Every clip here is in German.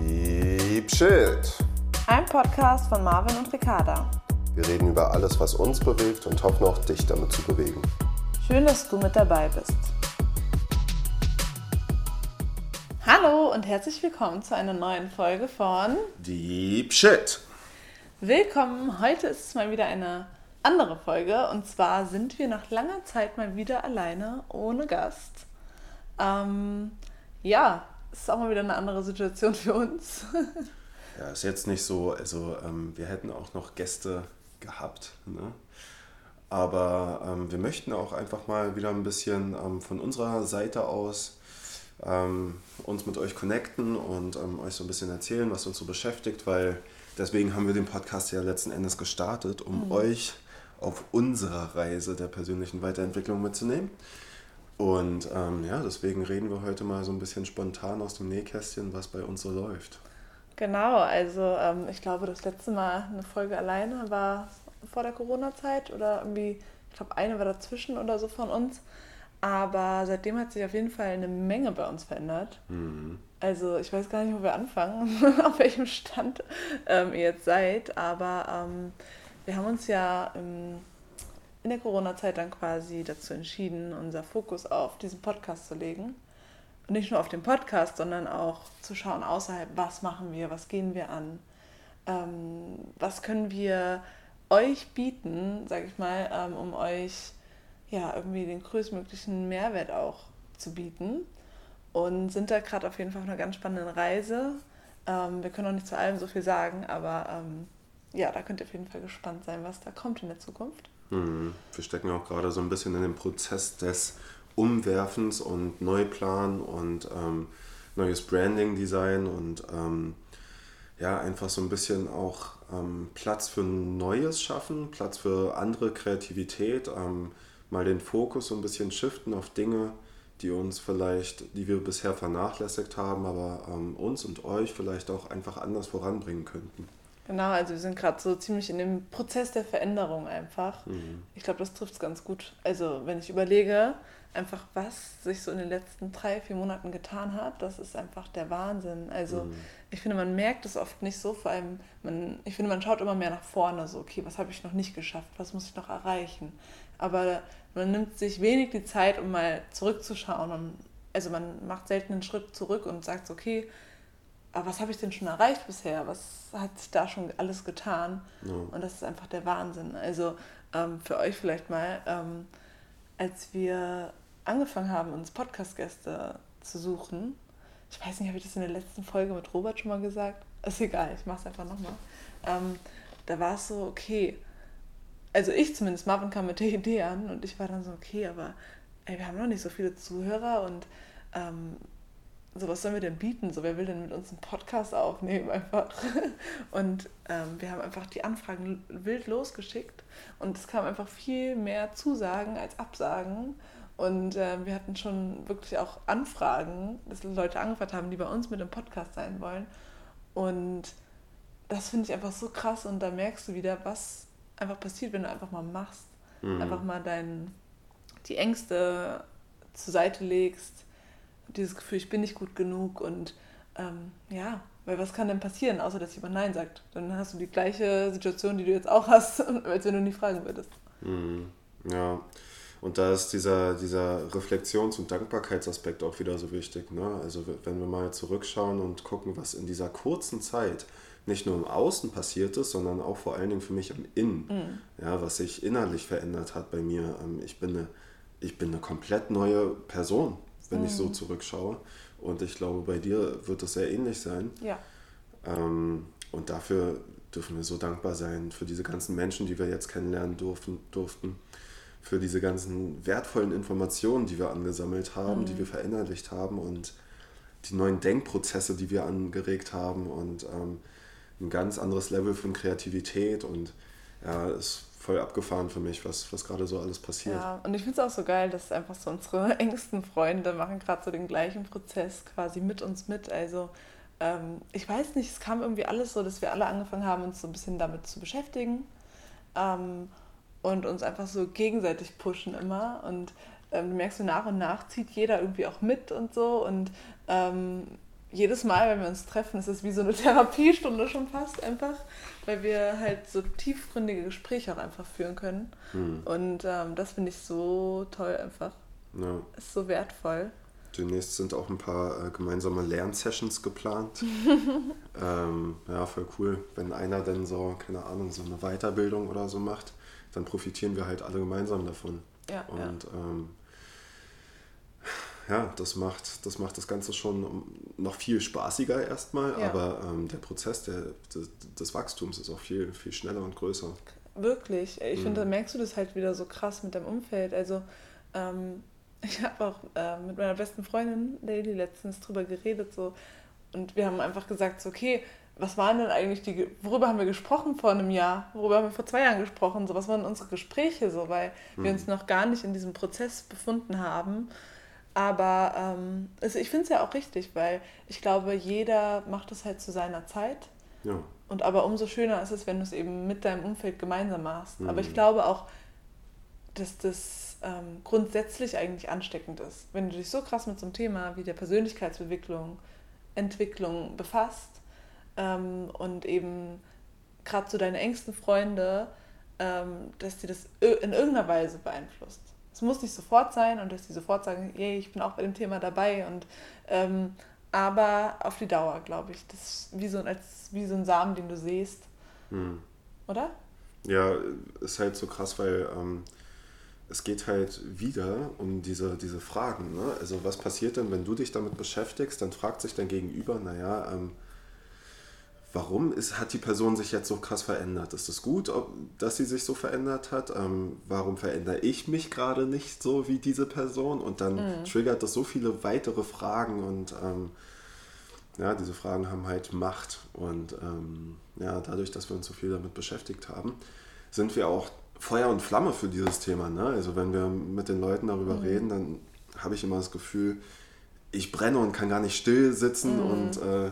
Deep Shit. Ein Podcast von Marvin und Ricarda. Wir reden über alles, was uns bewegt und hoffen auch dich damit zu bewegen. Schön, dass du mit dabei bist. Hallo und herzlich willkommen zu einer neuen Folge von Deep Shit. Willkommen. Heute ist es mal wieder eine andere Folge und zwar sind wir nach langer Zeit mal wieder alleine ohne Gast. Ähm, ja, ist auch mal wieder eine andere Situation für uns. Ja, ist jetzt nicht so, also ähm, wir hätten auch noch Gäste gehabt, ne? aber ähm, wir möchten auch einfach mal wieder ein bisschen ähm, von unserer Seite aus ähm, uns mit euch connecten und ähm, euch so ein bisschen erzählen, was uns so beschäftigt, weil deswegen haben wir den Podcast ja letzten Endes gestartet, um mhm. euch auf unserer Reise der persönlichen Weiterentwicklung mitzunehmen. Und ähm, ja, deswegen reden wir heute mal so ein bisschen spontan aus dem Nähkästchen, was bei uns so läuft. Genau, also ähm, ich glaube, das letzte Mal eine Folge alleine war vor der Corona-Zeit oder irgendwie, ich glaube, eine war dazwischen oder so von uns. Aber seitdem hat sich auf jeden Fall eine Menge bei uns verändert. Mhm. Also ich weiß gar nicht, wo wir anfangen, auf welchem Stand ähm, ihr jetzt seid. Aber ähm, wir haben uns ja im, in der Corona-Zeit dann quasi dazu entschieden, unser Fokus auf diesen Podcast zu legen. Und nicht nur auf den Podcast, sondern auch zu schauen außerhalb, was machen wir, was gehen wir an, ähm, was können wir euch bieten, sag ich mal, ähm, um euch ja irgendwie den größtmöglichen Mehrwert auch zu bieten. Und sind da gerade auf jeden Fall auf einer ganz spannenden Reise. Ähm, wir können auch nicht zu allem so viel sagen, aber ähm, ja, da könnt ihr auf jeden Fall gespannt sein, was da kommt in der Zukunft. Mhm. Wir stecken auch gerade so ein bisschen in dem Prozess des Umwerfens und Neuplan und ähm, neues Branding-Design und ähm, ja, einfach so ein bisschen auch ähm, Platz für Neues schaffen, Platz für andere Kreativität, ähm, mal den Fokus so ein bisschen shiften auf Dinge, die uns vielleicht, die wir bisher vernachlässigt haben, aber ähm, uns und euch vielleicht auch einfach anders voranbringen könnten. Genau, also wir sind gerade so ziemlich in dem Prozess der Veränderung einfach. Mhm. Ich glaube, das trifft es ganz gut. Also wenn ich überlege, einfach was sich so in den letzten drei, vier Monaten getan hat, das ist einfach der Wahnsinn. Also mhm. ich finde, man merkt es oft nicht so, vor allem, man, ich finde, man schaut immer mehr nach vorne, so, okay, was habe ich noch nicht geschafft, was muss ich noch erreichen. Aber man nimmt sich wenig die Zeit, um mal zurückzuschauen. Und, also man macht selten einen Schritt zurück und sagt, okay, aber was habe ich denn schon erreicht bisher? Was hat sich da schon alles getan? Ja. Und das ist einfach der Wahnsinn. Also ähm, für euch vielleicht mal, ähm, als wir angefangen haben, uns Podcast-Gäste zu suchen, ich weiß nicht, habe ich das in der letzten Folge mit Robert schon mal gesagt? Ist egal, ich mache es einfach nochmal. Ähm, da war es so, okay, also ich zumindest, Marvin kam mit der Idee an und ich war dann so, okay, aber ey, wir haben noch nicht so viele Zuhörer und ähm, so was sollen wir denn bieten? So, wer will denn mit uns einen Podcast aufnehmen einfach? Und ähm, wir haben einfach die Anfragen wild losgeschickt und es kam einfach viel mehr Zusagen als Absagen. Und äh, wir hatten schon wirklich auch Anfragen, dass Leute angefragt haben, die bei uns mit dem Podcast sein wollen. Und das finde ich einfach so krass und da merkst du wieder, was einfach passiert, wenn du einfach mal machst. Mhm. Einfach mal dein, die Ängste zur Seite legst dieses Gefühl, ich bin nicht gut genug und ähm, ja, weil was kann denn passieren, außer dass jemand Nein sagt? Dann hast du die gleiche Situation, die du jetzt auch hast, als wenn du nie fragen würdest. Mhm. Ja, und da ist dieser, dieser Reflexions- und Dankbarkeitsaspekt auch wieder so wichtig. Ne? Also wenn wir mal zurückschauen und gucken, was in dieser kurzen Zeit nicht nur im Außen passiert ist, sondern auch vor allen Dingen für mich im Innen, mhm. ja, was sich innerlich verändert hat bei mir. Ähm, ich bin eine, ich bin eine komplett neue Person wenn mhm. ich so mhm. zurückschaue. Und ich glaube, bei dir wird es sehr ähnlich sein. Ja. Ähm, und dafür dürfen wir so dankbar sein für diese ganzen Menschen, die wir jetzt kennenlernen durften, durften. Für diese ganzen wertvollen Informationen, die wir angesammelt haben, mhm. die wir verinnerlicht haben und die neuen Denkprozesse, die wir angeregt haben und ähm, ein ganz anderes Level von Kreativität und ja, es voll abgefahren für mich, was, was gerade so alles passiert. Ja, und ich finde es auch so geil, dass einfach so unsere engsten Freunde machen gerade so den gleichen Prozess quasi mit uns mit. Also ähm, ich weiß nicht, es kam irgendwie alles so, dass wir alle angefangen haben, uns so ein bisschen damit zu beschäftigen ähm, und uns einfach so gegenseitig pushen immer. Und ähm, du merkst so nach und nach zieht jeder irgendwie auch mit und so. Und ähm, jedes Mal, wenn wir uns treffen, ist es wie so eine Therapiestunde schon fast einfach, weil wir halt so tiefgründige Gespräche auch einfach führen können. Hm. Und ähm, das finde ich so toll einfach. Ja. Ist so wertvoll. Demnächst sind auch ein paar äh, gemeinsame Lernsessions geplant. ähm, ja, voll cool. Wenn einer dann so, keine Ahnung, so eine Weiterbildung oder so macht, dann profitieren wir halt alle gemeinsam davon. Ja, Und ja. Ähm, ja, das macht, das macht das Ganze schon noch viel spaßiger erstmal, ja. aber ähm, der Prozess der, des, des, Wachstums ist auch viel, viel schneller und größer. Wirklich. Ich mhm. finde, da merkst du das halt wieder so krass mit deinem Umfeld. Also ähm, ich habe auch äh, mit meiner besten Freundin Daily letztens drüber geredet so und wir haben einfach gesagt, so, okay, was waren denn eigentlich die, worüber haben wir gesprochen vor einem Jahr? Worüber haben wir vor zwei Jahren gesprochen? So, was waren unsere Gespräche so, weil mhm. wir uns noch gar nicht in diesem Prozess befunden haben. Aber ähm, also ich finde es ja auch richtig, weil ich glaube, jeder macht es halt zu seiner Zeit. Ja. Und aber umso schöner ist es, wenn du es eben mit deinem Umfeld gemeinsam machst. Mhm. Aber ich glaube auch, dass das ähm, grundsätzlich eigentlich ansteckend ist. Wenn du dich so krass mit so einem Thema wie der Persönlichkeitsentwicklung Entwicklung befasst ähm, und eben gerade so deine engsten Freunde, ähm, dass die das in irgendeiner Weise beeinflusst. Es muss nicht sofort sein und dass die sofort sagen, yay, ich bin auch bei dem Thema dabei und ähm, aber auf die Dauer, glaube ich. Das ist wie so, als, wie so ein Samen, den du siehst. Hm. Oder? Ja, ist halt so krass, weil ähm, es geht halt wieder um diese, diese Fragen. Ne? Also was passiert denn, wenn du dich damit beschäftigst, dann fragt sich dein Gegenüber, naja, ähm, warum ist, hat die Person sich jetzt so krass verändert? Ist es gut, ob, dass sie sich so verändert hat? Ähm, warum verändere ich mich gerade nicht so wie diese Person? Und dann mhm. triggert das so viele weitere Fragen und ähm, ja, diese Fragen haben halt Macht. Und ähm, ja, dadurch, dass wir uns so viel damit beschäftigt haben, sind wir auch Feuer und Flamme für dieses Thema. Ne? Also wenn wir mit den Leuten darüber mhm. reden, dann habe ich immer das Gefühl, ich brenne und kann gar nicht still sitzen mhm. und äh,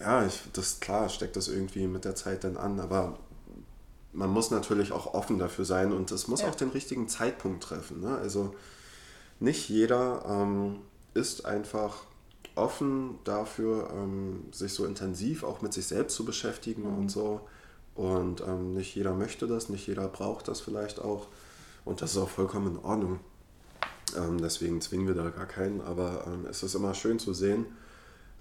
ja, ich, das klar steckt das irgendwie mit der Zeit dann an, aber man muss natürlich auch offen dafür sein und es muss ja. auch den richtigen Zeitpunkt treffen. Ne? Also nicht jeder ähm, ist einfach offen dafür, ähm, sich so intensiv auch mit sich selbst zu beschäftigen mhm. und so. Und ähm, nicht jeder möchte das, nicht jeder braucht das vielleicht auch. Und das ist auch vollkommen in Ordnung. Ähm, deswegen zwingen wir da gar keinen. Aber ähm, es ist immer schön zu sehen,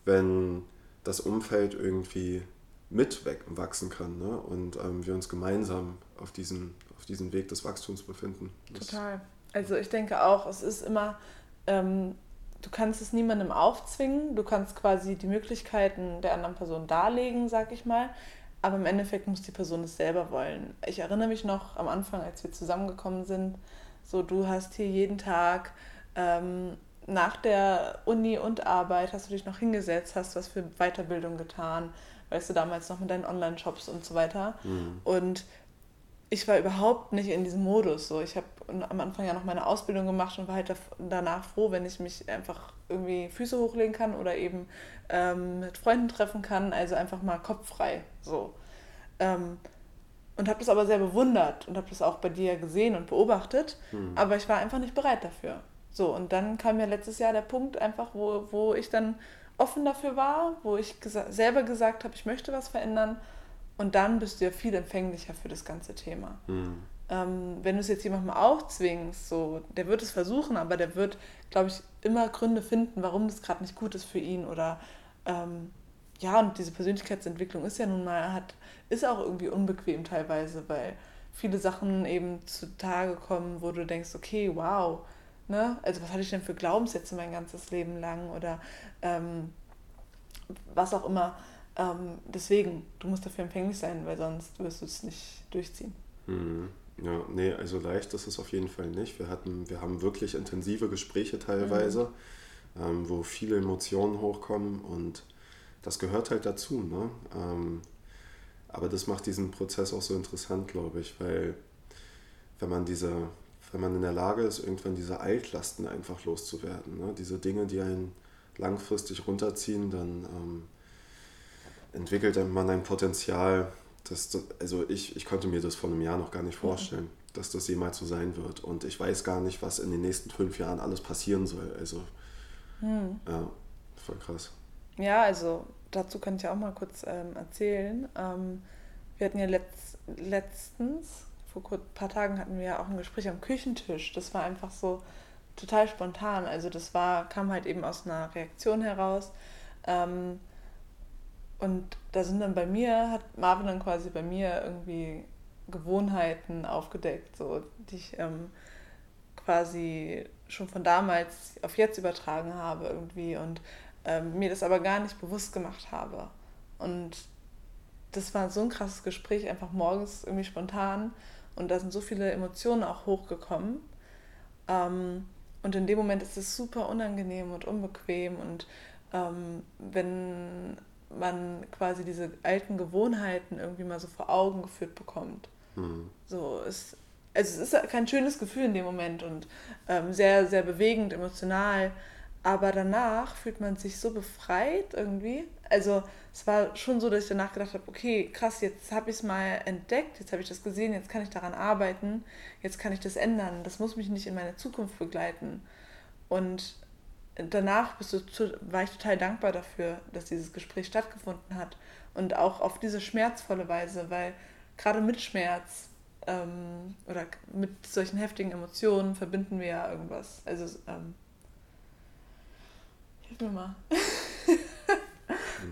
wenn das Umfeld irgendwie mitwachsen kann ne? und ähm, wir uns gemeinsam auf diesen, auf diesen Weg des Wachstums befinden. Das Total. Also ich denke auch, es ist immer, ähm, du kannst es niemandem aufzwingen, du kannst quasi die Möglichkeiten der anderen Person darlegen, sag ich mal, aber im Endeffekt muss die Person es selber wollen. Ich erinnere mich noch am Anfang, als wir zusammengekommen sind, so du hast hier jeden Tag ähm, nach der Uni und Arbeit hast du dich noch hingesetzt, hast was für Weiterbildung getan, weißt du, damals noch mit deinen Online-Shops und so weiter. Mhm. Und ich war überhaupt nicht in diesem Modus. So. Ich habe am Anfang ja noch meine Ausbildung gemacht und war halt danach froh, wenn ich mich einfach irgendwie Füße hochlegen kann oder eben ähm, mit Freunden treffen kann. Also einfach mal kopffrei. So. Ähm, und habe das aber sehr bewundert und habe das auch bei dir gesehen und beobachtet. Mhm. Aber ich war einfach nicht bereit dafür. So, und dann kam ja letztes Jahr der Punkt einfach, wo, wo ich dann offen dafür war, wo ich gesa selber gesagt habe, ich möchte was verändern. Und dann bist du ja viel empfänglicher für das ganze Thema. Mhm. Ähm, wenn du es jetzt jemandem auch zwingst, so, der wird es versuchen, aber der wird, glaube ich, immer Gründe finden, warum das gerade nicht gut ist für ihn. Oder ähm, ja, und diese Persönlichkeitsentwicklung ist ja nun mal, hat, ist auch irgendwie unbequem teilweise, weil viele Sachen eben zutage kommen, wo du denkst, okay, wow, Ne? Also was hatte ich denn für Glaubenssätze mein ganzes Leben lang oder ähm, was auch immer. Ähm, deswegen, du musst dafür empfänglich sein, weil sonst wirst du es nicht durchziehen. Mhm. Ja, nee, also leicht ist es auf jeden Fall nicht. Wir, hatten, wir haben wirklich intensive Gespräche teilweise, mhm. ähm, wo viele Emotionen hochkommen und das gehört halt dazu. Ne? Ähm, aber das macht diesen Prozess auch so interessant, glaube ich, weil wenn man diese, wenn man in der Lage ist, irgendwann diese Altlasten einfach loszuwerden, ne? diese Dinge, die einen langfristig runterziehen, dann ähm, entwickelt man ein Potenzial, das, also ich, ich konnte mir das vor einem Jahr noch gar nicht vorstellen, mhm. dass das jemals so sein wird. Und ich weiß gar nicht, was in den nächsten fünf Jahren alles passieren soll. Also, mhm. ja, voll Voll krass. Ja, also dazu kann ich ja auch mal kurz ähm, erzählen. Ähm, wir hatten ja letzt, letztens, vor ein paar Tagen hatten wir ja auch ein Gespräch am Küchentisch. Das war einfach so total spontan. Also das war, kam halt eben aus einer Reaktion heraus. Ähm, und da sind dann bei mir, hat Marvin dann quasi bei mir irgendwie Gewohnheiten aufgedeckt, so, die ich ähm, quasi schon von damals auf jetzt übertragen habe irgendwie und ähm, mir das aber gar nicht bewusst gemacht habe. Und das war so ein krasses Gespräch, einfach morgens irgendwie spontan und da sind so viele Emotionen auch hochgekommen. Ähm, und in dem Moment ist es super unangenehm und unbequem und ähm, wenn man quasi diese alten Gewohnheiten irgendwie mal so vor Augen geführt bekommt. Mhm. So, es, also es ist kein schönes Gefühl in dem Moment und ähm, sehr, sehr bewegend, emotional. Aber danach fühlt man sich so befreit irgendwie. Also es war schon so, dass ich danach gedacht habe, okay, krass, jetzt habe ich es mal entdeckt, jetzt habe ich das gesehen, jetzt kann ich daran arbeiten, jetzt kann ich das ändern. Das muss mich nicht in meine Zukunft begleiten. Und danach bist du, war ich total dankbar dafür, dass dieses Gespräch stattgefunden hat. Und auch auf diese schmerzvolle Weise, weil gerade mit Schmerz ähm, oder mit solchen heftigen Emotionen verbinden wir ja irgendwas. Also, ähm, hilf mir mal.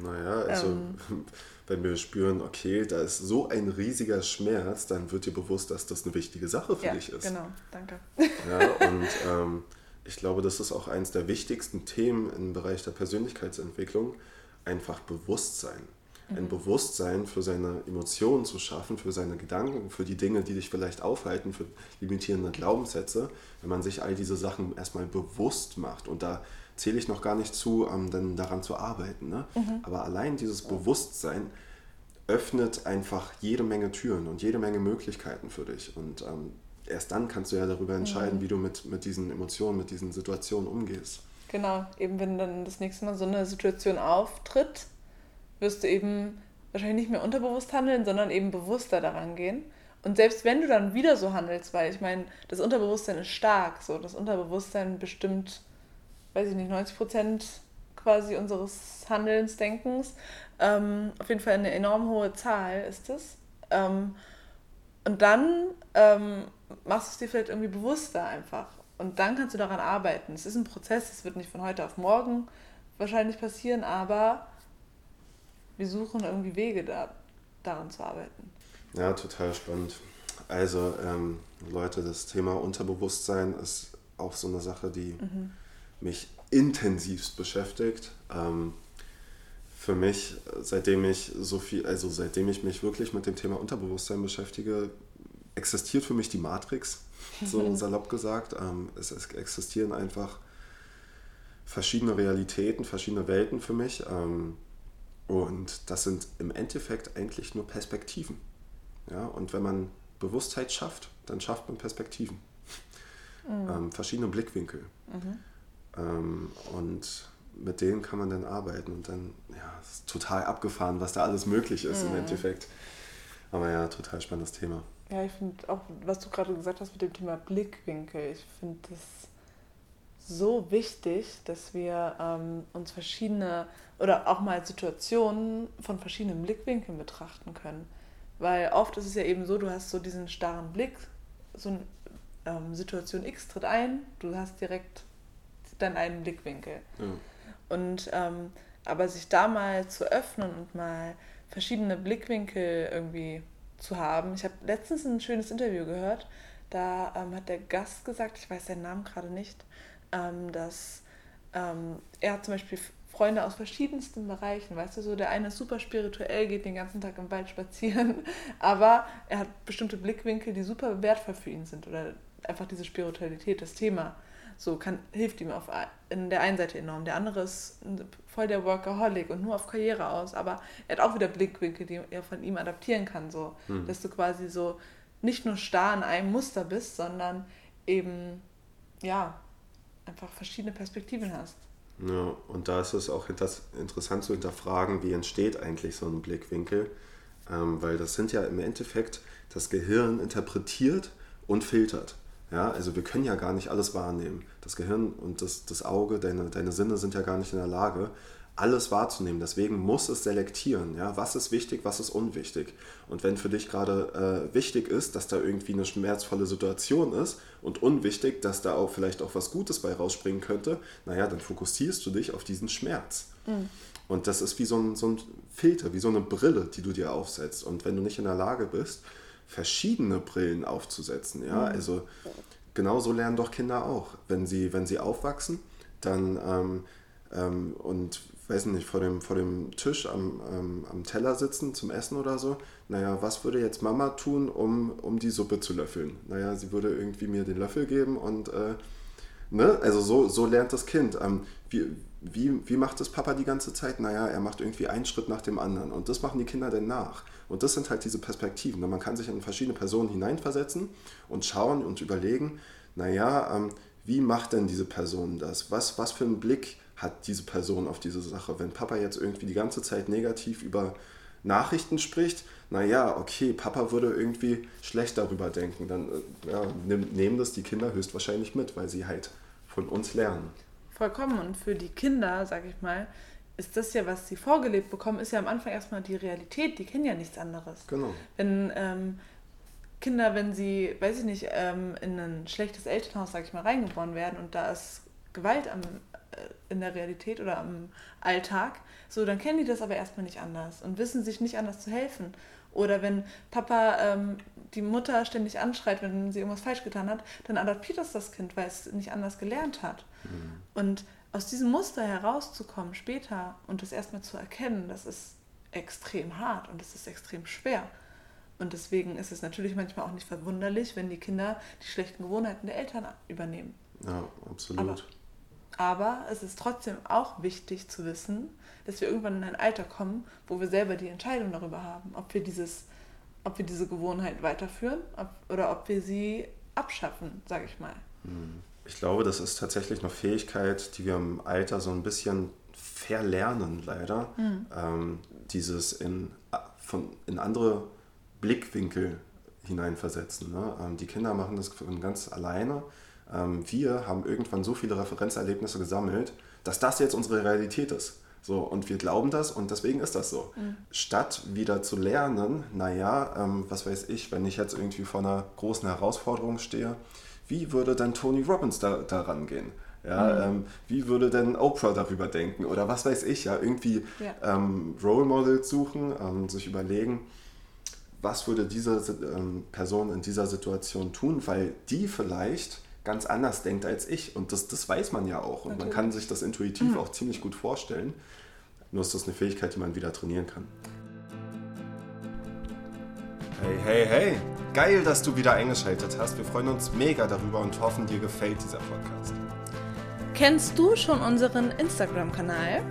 naja, also ähm, wenn wir spüren, okay, da ist so ein riesiger Schmerz, dann wird dir bewusst, dass das eine wichtige Sache für ja, dich ist. Genau, danke. Ja, und ähm, ich glaube, das ist auch eines der wichtigsten Themen im Bereich der Persönlichkeitsentwicklung, einfach Bewusstsein ein mhm. Bewusstsein für seine Emotionen zu schaffen, für seine Gedanken, für die Dinge, die dich vielleicht aufhalten, für limitierende Glaubenssätze, wenn man sich all diese Sachen erstmal bewusst macht. Und da zähle ich noch gar nicht zu, um dann daran zu arbeiten. Ne? Mhm. Aber allein dieses Bewusstsein öffnet einfach jede Menge Türen und jede Menge Möglichkeiten für dich. Und ähm, erst dann kannst du ja darüber entscheiden, mhm. wie du mit, mit diesen Emotionen, mit diesen Situationen umgehst. Genau, eben wenn dann das nächste Mal so eine Situation auftritt, wirst du eben wahrscheinlich nicht mehr unterbewusst handeln, sondern eben bewusster daran gehen. Und selbst wenn du dann wieder so handelst, weil ich meine, das Unterbewusstsein ist stark, so das Unterbewusstsein bestimmt, weiß ich nicht, 90 Prozent quasi unseres Handelns, Denkens. Ähm, auf jeden Fall eine enorm hohe Zahl ist es. Ähm, und dann ähm, machst du es dir vielleicht irgendwie bewusster einfach. Und dann kannst du daran arbeiten. Es ist ein Prozess, es wird nicht von heute auf morgen wahrscheinlich passieren, aber wir suchen irgendwie Wege, da, daran zu arbeiten. Ja, total spannend. Also, ähm, Leute, das Thema Unterbewusstsein ist auch so eine Sache, die mhm. Mich intensivst beschäftigt. Ähm, für mich, seitdem ich so viel, also seitdem ich mich wirklich mit dem Thema Unterbewusstsein beschäftige, existiert für mich die Matrix, so salopp gesagt. Ähm, es, es, existieren einfach verschiedene Realitäten, verschiedene Welten für mich. Ähm, und das sind im Endeffekt eigentlich nur Perspektiven. Ja? Und wenn man Bewusstheit schafft, dann schafft man Perspektiven. Mhm. Ähm, verschiedene Blickwinkel. Mhm. Ähm, und mit denen kann man dann arbeiten. Und dann, ja, ist total abgefahren, was da alles möglich ist mhm. im Endeffekt. Aber ja, total spannendes Thema. Ja, ich finde auch, was du gerade gesagt hast mit dem Thema Blickwinkel, ich finde das so wichtig, dass wir ähm, uns verschiedene oder auch mal Situationen von verschiedenen Blickwinkeln betrachten können. Weil oft ist es ja eben so, du hast so diesen starren Blick, so eine ähm, Situation X tritt ein, du hast direkt dann einen Blickwinkel. Ja. Und ähm, aber sich da mal zu öffnen und mal verschiedene Blickwinkel irgendwie zu haben. Ich habe letztens ein schönes Interview gehört, da ähm, hat der Gast gesagt, ich weiß seinen Namen gerade nicht, ähm, dass ähm, er hat zum Beispiel Freunde aus verschiedensten Bereichen, weißt du, so der eine ist super spirituell, geht den ganzen Tag im Wald spazieren, aber er hat bestimmte Blickwinkel, die super wertvoll für ihn sind oder einfach diese Spiritualität, das Thema, so kann, hilft ihm auf in der einen Seite enorm. Der andere ist voll der Workaholic und nur auf Karriere aus, aber er hat auch wieder Blickwinkel, die er von ihm adaptieren kann, so, hm. dass du quasi so nicht nur starr in einem Muster bist, sondern eben ja einfach verschiedene Perspektiven hast. Ja, und da ist es auch interessant zu hinterfragen, wie entsteht eigentlich so ein Blickwinkel, ähm, weil das sind ja im Endeffekt, das Gehirn interpretiert und filtert. Ja, also wir können ja gar nicht alles wahrnehmen. Das Gehirn und das, das Auge, deine, deine Sinne sind ja gar nicht in der Lage, alles wahrzunehmen. Deswegen muss es selektieren. Ja? Was ist wichtig, was ist unwichtig? Und wenn für dich gerade äh, wichtig ist, dass da irgendwie eine schmerzvolle Situation ist und unwichtig, dass da auch vielleicht auch was Gutes bei rausspringen könnte, naja, dann fokussierst du dich auf diesen Schmerz. Mhm. Und das ist wie so ein, so ein Filter, wie so eine Brille, die du dir aufsetzt. Und wenn du nicht in der Lage bist, verschiedene Brillen aufzusetzen, ja, mhm. also genau so lernen doch Kinder auch. Wenn sie, wenn sie aufwachsen, dann ähm, ähm, und weiß nicht, vor dem, vor dem Tisch am, ähm, am Teller sitzen zum Essen oder so. Naja, was würde jetzt Mama tun, um, um die Suppe zu löffeln? Naja, sie würde irgendwie mir den Löffel geben und, äh, ne? Also so, so lernt das Kind. Ähm, wie, wie, wie macht das Papa die ganze Zeit? Naja, er macht irgendwie einen Schritt nach dem anderen. Und das machen die Kinder dann nach. Und das sind halt diese Perspektiven. Man kann sich in verschiedene Personen hineinversetzen und schauen und überlegen, naja, ähm, wie macht denn diese Person das? Was, was für einen Blick hat diese Person auf diese Sache. Wenn Papa jetzt irgendwie die ganze Zeit negativ über Nachrichten spricht, naja, okay, Papa würde irgendwie schlecht darüber denken, dann äh, ja, nehmen das die Kinder höchstwahrscheinlich mit, weil sie halt von uns lernen. Vollkommen. Und für die Kinder, sag ich mal, ist das ja, was sie vorgelebt bekommen, ist ja am Anfang erstmal die Realität. Die kennen ja nichts anderes. Genau. Wenn ähm, Kinder, wenn sie, weiß ich nicht, ähm, in ein schlechtes Elternhaus, sag ich mal, reingeboren werden und da ist Gewalt am, äh, in der Realität oder am Alltag, so dann kennen die das aber erstmal nicht anders und wissen sich nicht anders zu helfen. Oder wenn Papa ähm, die Mutter ständig anschreit, wenn sie irgendwas falsch getan hat, dann adoptiert das das Kind, weil es nicht anders gelernt hat. Mhm. Und aus diesem Muster herauszukommen später und das erstmal zu erkennen, das ist extrem hart und das ist extrem schwer. Und deswegen ist es natürlich manchmal auch nicht verwunderlich, wenn die Kinder die schlechten Gewohnheiten der Eltern übernehmen. Ja, absolut. Aber aber es ist trotzdem auch wichtig zu wissen, dass wir irgendwann in ein Alter kommen, wo wir selber die Entscheidung darüber haben, ob wir, dieses, ob wir diese Gewohnheit weiterführen ob, oder ob wir sie abschaffen, sage ich mal. Hm. Ich glaube, das ist tatsächlich eine Fähigkeit, die wir im Alter so ein bisschen verlernen, leider. Mhm. Ähm, dieses in, von, in andere Blickwinkel hineinversetzen. Ne? Ähm, die Kinder machen das ganz alleine ähm, wir haben irgendwann so viele Referenzerlebnisse gesammelt, dass das jetzt unsere Realität ist. So, und wir glauben das und deswegen ist das so. Mhm. Statt wieder zu lernen, naja, ähm, was weiß ich, wenn ich jetzt irgendwie vor einer großen Herausforderung stehe, wie würde dann Tony Robbins da, da rangehen? Ja, mhm. ähm, wie würde denn Oprah darüber denken? Oder was weiß ich, ja, irgendwie ja. Ähm, Role Models suchen, ähm, sich überlegen, was würde diese ähm, Person in dieser Situation tun, weil die vielleicht ganz anders denkt als ich. Und das, das weiß man ja auch. Und Natürlich. man kann sich das intuitiv mhm. auch ziemlich gut vorstellen. Nur ist das eine Fähigkeit, die man wieder trainieren kann. Hey, hey, hey! Geil, dass du wieder eingeschaltet hast. Wir freuen uns mega darüber und hoffen, dir gefällt dieser Podcast. Kennst du schon unseren Instagram-Kanal?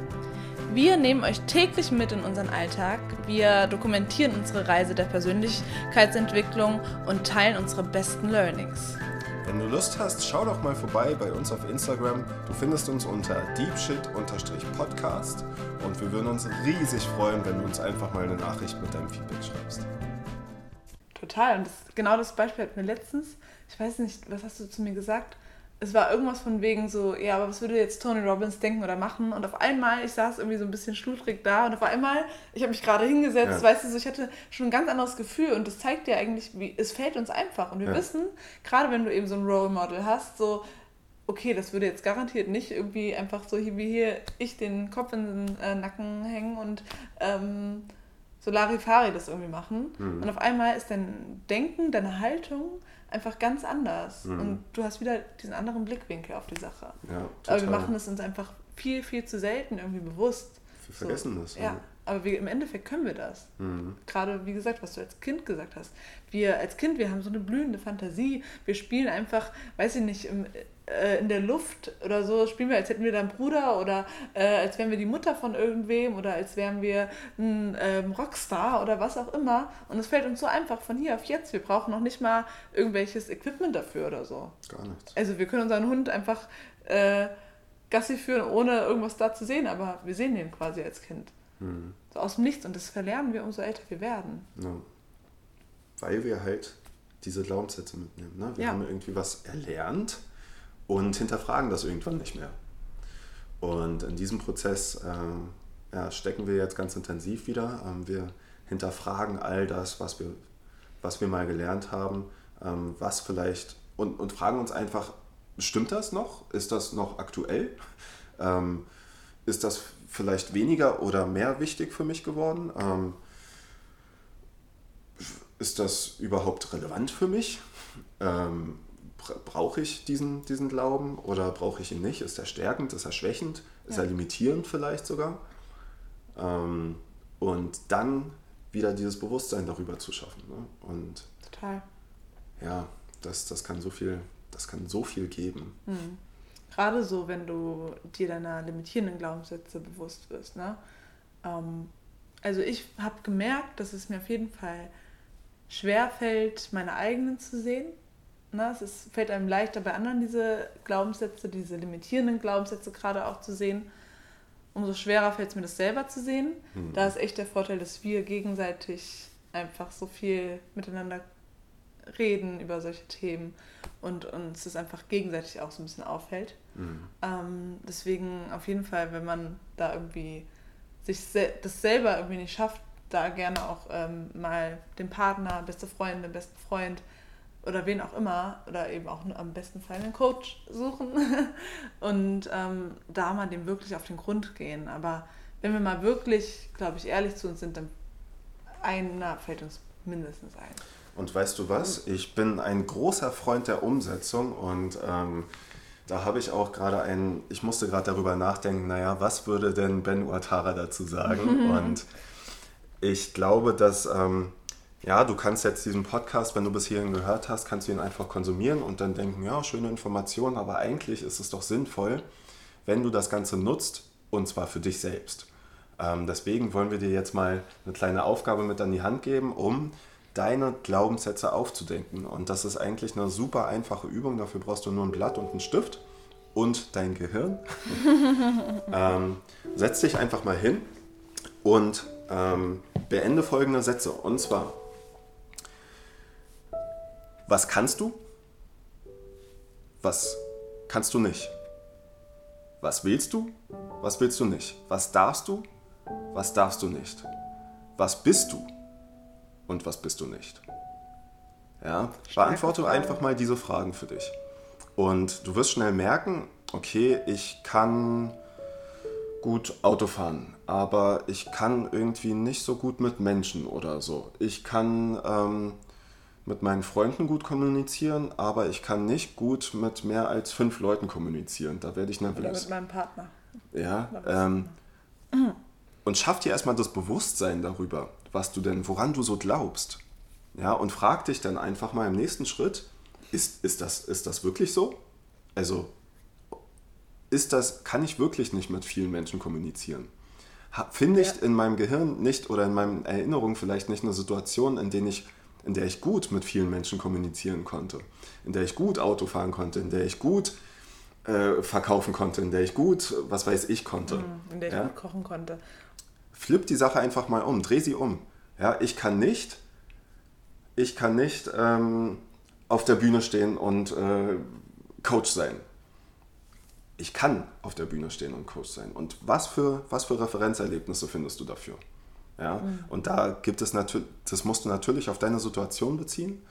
Wir nehmen euch täglich mit in unseren Alltag. Wir dokumentieren unsere Reise der Persönlichkeitsentwicklung und teilen unsere besten Learnings. Wenn du Lust hast, schau doch mal vorbei bei uns auf Instagram. Du findest uns unter deepshit-podcast und wir würden uns riesig freuen, wenn du uns einfach mal eine Nachricht mit deinem Feedback schreibst. Total. Und das, genau das Beispiel hat mir letztens, ich weiß nicht, was hast du zu mir gesagt? es war irgendwas von wegen so, ja, aber was würde jetzt Tony Robbins denken oder machen? Und auf einmal, ich saß irgendwie so ein bisschen schludrig da und auf einmal, ich habe mich gerade hingesetzt, ja. weißt du, so, ich hatte schon ein ganz anderes Gefühl und das zeigt dir eigentlich, wie, es fällt uns einfach. Und wir ja. wissen, gerade wenn du eben so ein Role Model hast, so, okay, das würde jetzt garantiert nicht irgendwie einfach so wie hier ich den Kopf in den äh, Nacken hängen und ähm, so Larifari das irgendwie machen. Mhm. Und auf einmal ist dein Denken, deine Haltung einfach ganz anders. Mhm. Und du hast wieder diesen anderen Blickwinkel auf die Sache. Ja, aber wir machen es uns einfach viel, viel zu selten irgendwie bewusst. Wir vergessen so. das. Ja. ja. Aber wir, im Endeffekt können wir das. Mhm. Gerade, wie gesagt, was du als Kind gesagt hast. Wir als Kind, wir haben so eine blühende Fantasie. Wir spielen einfach, weiß ich nicht, im, äh, in der Luft oder so, spielen wir, als hätten wir da einen Bruder oder äh, als wären wir die Mutter von irgendwem oder als wären wir ein ähm, Rockstar oder was auch immer. Und es fällt uns so einfach von hier auf jetzt. Wir brauchen noch nicht mal irgendwelches Equipment dafür oder so. Gar nichts. Also wir können unseren Hund einfach äh, Gassi führen, ohne irgendwas da zu sehen, aber wir sehen den quasi als Kind. Mhm. So aus dem Nichts. Und das verlernen wir, umso älter wir werden. Ja. Weil wir halt diese Glaubenssätze mitnehmen. Ne? Wir ja. haben irgendwie was erlernt und hinterfragen das irgendwann nicht mehr. Und in diesem Prozess äh, ja, stecken wir jetzt ganz intensiv wieder. Ähm, wir hinterfragen all das, was wir, was wir mal gelernt haben, ähm, was vielleicht und, und fragen uns einfach, stimmt das noch? Ist das noch aktuell? Ähm, ist das vielleicht weniger oder mehr wichtig für mich geworden? Ähm, ist das überhaupt relevant für mich? Ähm, brauche ich diesen, diesen Glauben oder brauche ich ihn nicht? Ist er stärkend? Ist er schwächend? Ist ja. er limitierend vielleicht sogar? Ähm, und dann wieder dieses Bewusstsein darüber zu schaffen. Ne? Und Total. Ja, das, das kann so viel, das kann so viel geben. Mhm. Gerade so, wenn du dir deiner limitierenden Glaubenssätze bewusst wirst. Ne? Ähm, also ich habe gemerkt, dass es mir auf jeden Fall schwer fällt, meine eigenen zu sehen. Ne? Es ist, fällt einem leichter bei anderen diese Glaubenssätze, diese limitierenden Glaubenssätze gerade auch zu sehen. Umso schwerer fällt es mir, das selber zu sehen. Mhm. Da ist echt der Vorteil, dass wir gegenseitig einfach so viel miteinander reden über solche Themen und uns das einfach gegenseitig auch so ein bisschen auffällt. Mhm. Ähm, deswegen auf jeden Fall, wenn man da irgendwie sich das selber irgendwie nicht schafft, da gerne auch ähm, mal den Partner, beste Freundin, den besten Freund oder wen auch immer oder eben auch am besten Fall einen Coach suchen und ähm, da mal dem wirklich auf den Grund gehen. Aber wenn wir mal wirklich, glaube ich, ehrlich zu uns sind, dann einer fällt uns mindestens ein. Und weißt du was? Ich bin ein großer Freund der Umsetzung und ähm, da habe ich auch gerade einen, ich musste gerade darüber nachdenken, naja, was würde denn Ben Uatara dazu sagen? und ich glaube, dass, ähm, ja, du kannst jetzt diesen Podcast, wenn du bis hierhin gehört hast, kannst du ihn einfach konsumieren und dann denken, ja, schöne Informationen, aber eigentlich ist es doch sinnvoll, wenn du das Ganze nutzt und zwar für dich selbst. Ähm, deswegen wollen wir dir jetzt mal eine kleine Aufgabe mit an die Hand geben, um deine Glaubenssätze aufzudenken. Und das ist eigentlich eine super einfache Übung. Dafür brauchst du nur ein Blatt und einen Stift und dein Gehirn. ähm, setz dich einfach mal hin und ähm, beende folgende Sätze. Und zwar, was kannst du? Was kannst du nicht? Was willst du? Was willst du nicht? Was darfst du? Was darfst du nicht? Was bist du? und was bist du nicht? Ja, beantworte einfach mal diese Fragen für dich. Und du wirst schnell merken, okay, ich kann gut Auto fahren, aber ich kann irgendwie nicht so gut mit Menschen oder so. Ich kann ähm, mit meinen Freunden gut kommunizieren, aber ich kann nicht gut mit mehr als fünf Leuten kommunizieren. Da werde ich nervös. Oder mit meinem Partner. Ja. Ähm, und schaff dir erstmal das Bewusstsein darüber was du denn, woran du so glaubst. Ja, und frag dich dann einfach mal im nächsten Schritt, ist, ist, das, ist das wirklich so? Also, ist das, kann ich wirklich nicht mit vielen Menschen kommunizieren? Finde ich ja. in meinem Gehirn nicht oder in meinen Erinnerungen vielleicht nicht eine Situation, in, der ich, in der ich gut mit vielen Menschen kommunizieren konnte, in der ich gut Auto fahren konnte, in der ich gut äh, verkaufen konnte, in der ich gut, was weiß ich, konnte. Mhm, in der ich ja? gut kochen konnte flipp die Sache einfach mal um, dreh sie um. Ja, ich kann nicht, ich kann nicht ähm, auf der Bühne stehen und äh, Coach sein. Ich kann auf der Bühne stehen und Coach sein. Und was für, was für Referenzerlebnisse findest du dafür? Ja? Mhm. Und da gibt es natürlich, das musst du natürlich auf deine Situation beziehen.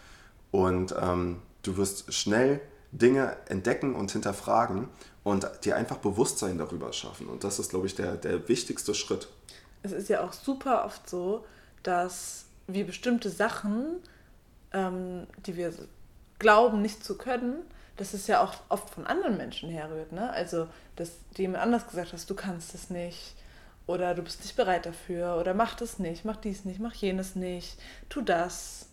Und ähm, du wirst schnell Dinge entdecken und hinterfragen und dir einfach Bewusstsein darüber schaffen. Und das ist, glaube ich, der, der wichtigste Schritt es ist ja auch super oft so, dass wir bestimmte Sachen, ähm, die wir glauben nicht zu können, dass es ja auch oft von anderen Menschen herrührt. Ne? Also, dass jemand anders gesagt hat, du kannst es nicht oder du bist nicht bereit dafür oder mach das nicht, mach dies nicht, mach jenes nicht, tu das.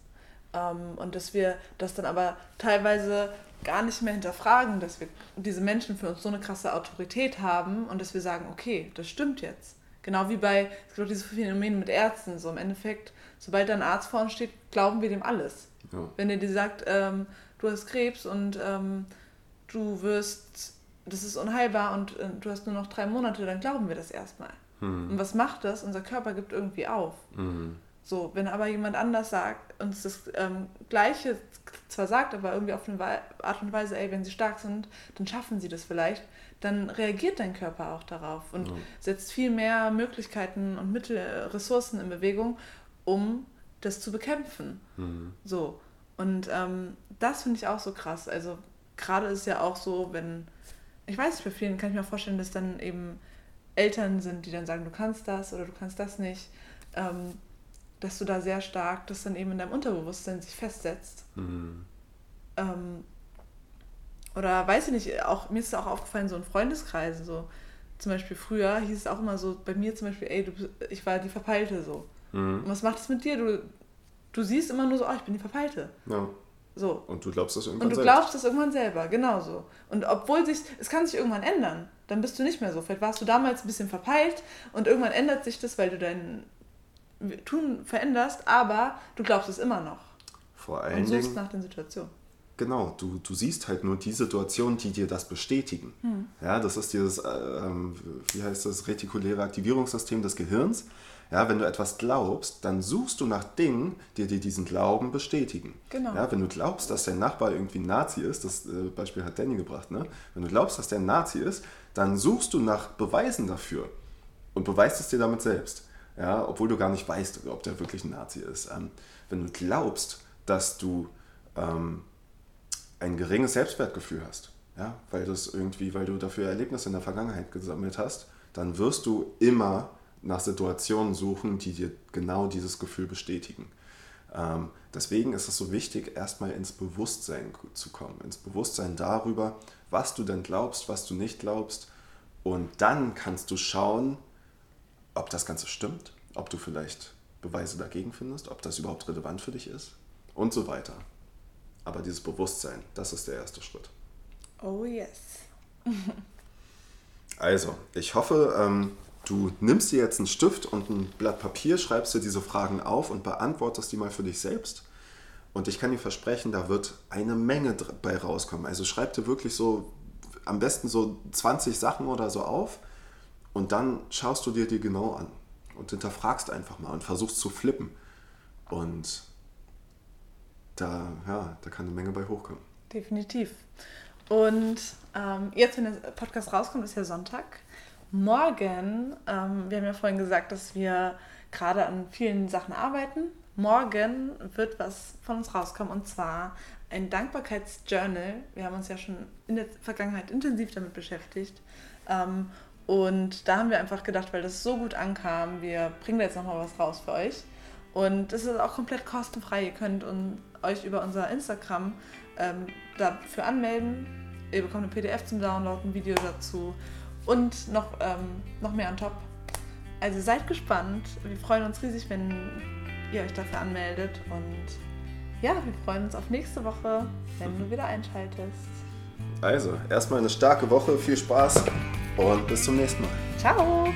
Ähm, und dass wir das dann aber teilweise gar nicht mehr hinterfragen, dass wir diese Menschen für uns so eine krasse Autorität haben und dass wir sagen, okay, das stimmt jetzt. Genau wie bei, es gibt auch dieses Phänomen mit Ärzten, so im Endeffekt, sobald da ein Arzt vorne steht, glauben wir dem alles. Ja. Wenn er dir sagt, ähm, du hast Krebs und ähm, du wirst, das ist unheilbar und äh, du hast nur noch drei Monate, dann glauben wir das erstmal. Mhm. Und was macht das? Unser Körper gibt irgendwie auf. Mhm. So, wenn aber jemand anders sagt, uns das ähm, Gleiche zwar sagt, aber irgendwie auf eine Art und Weise, ey, wenn sie stark sind, dann schaffen sie das vielleicht, dann reagiert dein Körper auch darauf und ja. setzt viel mehr Möglichkeiten und Mittel, Ressourcen in Bewegung, um das zu bekämpfen. Mhm. So. Und ähm, das finde ich auch so krass. Also gerade ist ja auch so, wenn, ich weiß nicht, bei vielen kann ich mir vorstellen, dass dann eben Eltern sind, die dann sagen, du kannst das oder du kannst das nicht, ähm, dass du da sehr stark das dann eben in deinem Unterbewusstsein sich festsetzt. Mhm. Ähm, oder weiß ich nicht, auch, mir ist es auch aufgefallen, so in Freundeskreisen, so zum Beispiel früher hieß es auch immer so, bei mir zum Beispiel, ey, du, ich war die Verpeilte so. Mhm. Und was macht es mit dir? Du, du siehst immer nur so, oh, ich bin die Verpeilte. Ja. So. Und du glaubst das irgendwann Und du selbst. glaubst das irgendwann selber, genauso. Und obwohl sich, es kann sich irgendwann ändern, dann bist du nicht mehr so. Vielleicht warst du damals ein bisschen verpeilt und irgendwann ändert sich das, weil du dein Tun veränderst, aber du glaubst es immer noch. Vor allen und suchst Dingen, nach den Situationen. Genau, du, du siehst halt nur die Situationen, die dir das bestätigen. Hm. Ja, das ist dieses, äh, ähm, wie heißt das, retikuläre Aktivierungssystem des Gehirns. Ja, wenn du etwas glaubst, dann suchst du nach Dingen, die dir diesen Glauben bestätigen. Genau. Ja, wenn du glaubst, dass dein Nachbar irgendwie ein Nazi ist, das äh, Beispiel hat Danny gebracht, ne? wenn du glaubst, dass der ein Nazi ist, dann suchst du nach Beweisen dafür und beweist es dir damit selbst. Ja, obwohl du gar nicht weißt, ob der wirklich ein Nazi ist. Ähm, wenn du glaubst, dass du ähm, ein geringes Selbstwertgefühl hast, ja, weil, das irgendwie, weil du dafür Erlebnisse in der Vergangenheit gesammelt hast, dann wirst du immer nach Situationen suchen, die dir genau dieses Gefühl bestätigen. Ähm, deswegen ist es so wichtig, erstmal ins Bewusstsein zu kommen, ins Bewusstsein darüber, was du denn glaubst, was du nicht glaubst. Und dann kannst du schauen, ob das Ganze stimmt, ob du vielleicht Beweise dagegen findest, ob das überhaupt relevant für dich ist und so weiter. Aber dieses Bewusstsein, das ist der erste Schritt. Oh yes. also, ich hoffe, ähm, Du nimmst dir jetzt einen Stift und ein Blatt Papier, schreibst dir diese Fragen auf und beantwortest die mal für dich selbst. Und ich kann dir versprechen, da wird eine Menge bei rauskommen. Also schreib dir wirklich so am besten so 20 Sachen oder so auf und dann schaust du dir die genau an und hinterfragst einfach mal und versuchst zu flippen. Und da, ja, da kann eine Menge bei hochkommen. Definitiv. Und ähm, jetzt, wenn der Podcast rauskommt, ist ja Sonntag. Morgen, ähm, wir haben ja vorhin gesagt, dass wir gerade an vielen Sachen arbeiten. Morgen wird was von uns rauskommen und zwar ein Dankbarkeitsjournal. Wir haben uns ja schon in der Vergangenheit intensiv damit beschäftigt. Ähm, und da haben wir einfach gedacht, weil das so gut ankam, wir bringen da jetzt nochmal was raus für euch. Und das ist auch komplett kostenfrei. Ihr könnt euch über unser Instagram ähm, dafür anmelden. Ihr bekommt ein PDF zum Download, ein Video dazu und noch, ähm, noch mehr on top. Also seid gespannt. Wir freuen uns riesig, wenn ihr euch dafür anmeldet. Und ja, wir freuen uns auf nächste Woche, wenn du wieder einschaltest. Also, erstmal eine starke Woche, viel Spaß und bis zum nächsten Mal. Ciao!